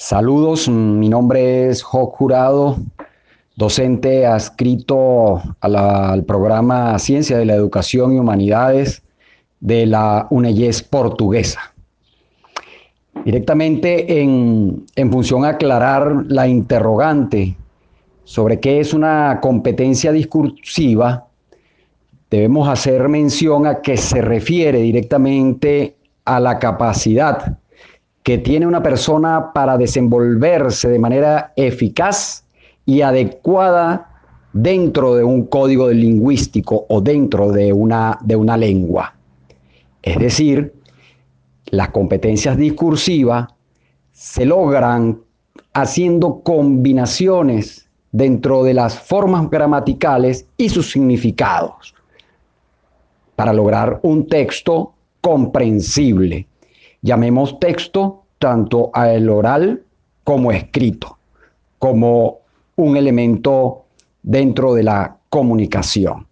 Saludos, mi nombre es Joc Jurado, docente adscrito al programa Ciencia de la Educación y Humanidades de la UNEYES portuguesa. Directamente en, en función a aclarar la interrogante sobre qué es una competencia discursiva, debemos hacer mención a que se refiere directamente a la capacidad que tiene una persona para desenvolverse de manera eficaz y adecuada dentro de un código lingüístico o dentro de una, de una lengua. Es decir, las competencias discursivas se logran haciendo combinaciones dentro de las formas gramaticales y sus significados para lograr un texto comprensible Llamemos texto tanto a el oral como escrito, como un elemento dentro de la comunicación.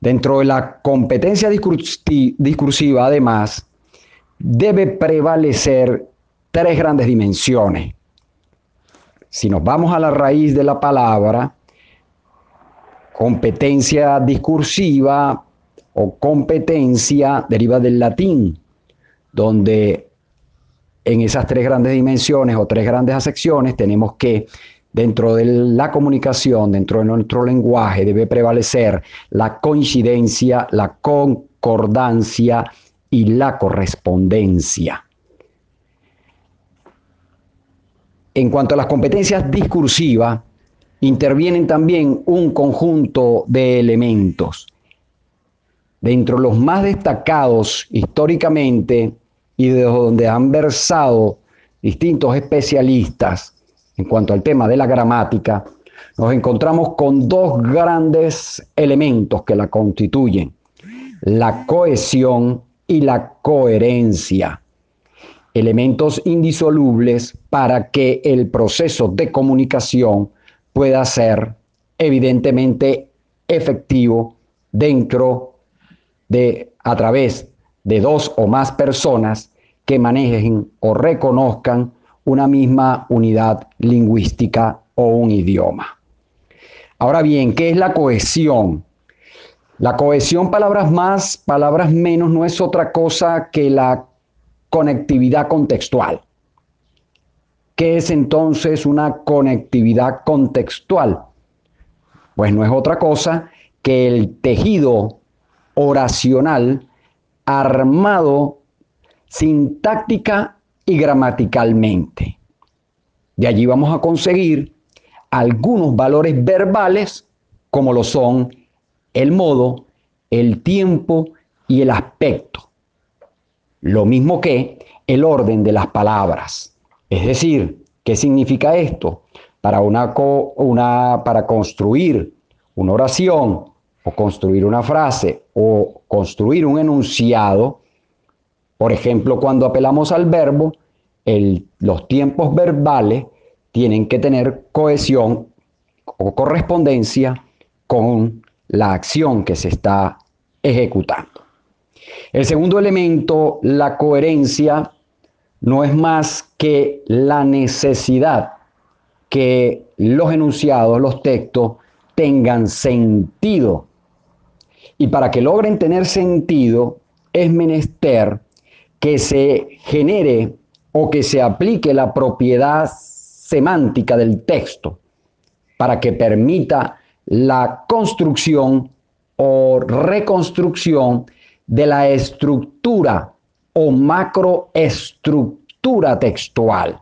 Dentro de la competencia discursiva, además, debe prevalecer tres grandes dimensiones. Si nos vamos a la raíz de la palabra, competencia discursiva o competencia deriva del latín, donde en esas tres grandes dimensiones o tres grandes acepciones tenemos que dentro de la comunicación, dentro de nuestro lenguaje, debe prevalecer la coincidencia, la concordancia y la correspondencia. En cuanto a las competencias discursivas, intervienen también un conjunto de elementos. Dentro de los más destacados históricamente y de donde han versado distintos especialistas en cuanto al tema de la gramática, nos encontramos con dos grandes elementos que la constituyen, la cohesión y la coherencia, elementos indisolubles para que el proceso de comunicación pueda ser evidentemente efectivo dentro de a través de dos o más personas que manejen o reconozcan una misma unidad lingüística o un idioma. Ahora bien, ¿qué es la cohesión? La cohesión, palabras más, palabras menos, no es otra cosa que la conectividad contextual. ¿Qué es entonces una conectividad contextual? Pues no es otra cosa que el tejido oracional armado sintáctica y gramaticalmente. De allí vamos a conseguir algunos valores verbales como lo son el modo, el tiempo y el aspecto. Lo mismo que el orden de las palabras. Es decir, ¿qué significa esto? Para, una, para construir una oración o construir una frase o construir un enunciado, por ejemplo, cuando apelamos al verbo, los tiempos verbales tienen que tener cohesión o correspondencia con la acción que se está ejecutando. El segundo elemento, la coherencia, no es más que la necesidad que los enunciados, los textos, tengan sentido y para que logren tener sentido, es menester que se genere o que se aplique la propiedad semántica del texto para que permita la construcción o reconstrucción de la estructura o macroestructura textual.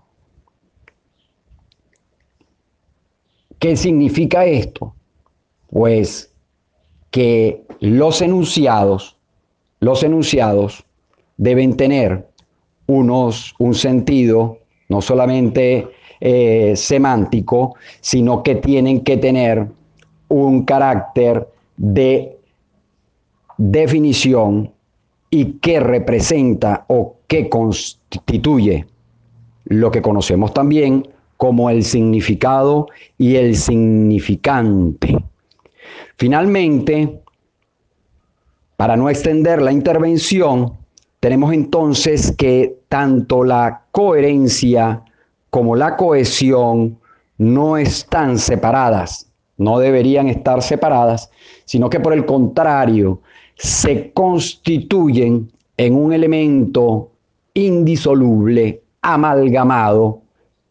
¿Qué significa esto? Pues que los enunciados, los enunciados deben tener unos, un sentido no solamente eh, semántico, sino que tienen que tener un carácter de definición y que representa o que constituye lo que conocemos también como el significado y el significante. Finalmente, para no extender la intervención, tenemos entonces que tanto la coherencia como la cohesión no están separadas, no deberían estar separadas, sino que por el contrario, se constituyen en un elemento indisoluble, amalgamado,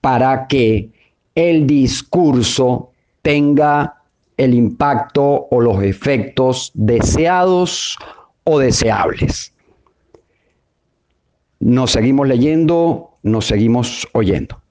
para que el discurso tenga el impacto o los efectos deseados o deseables. Nos seguimos leyendo, nos seguimos oyendo.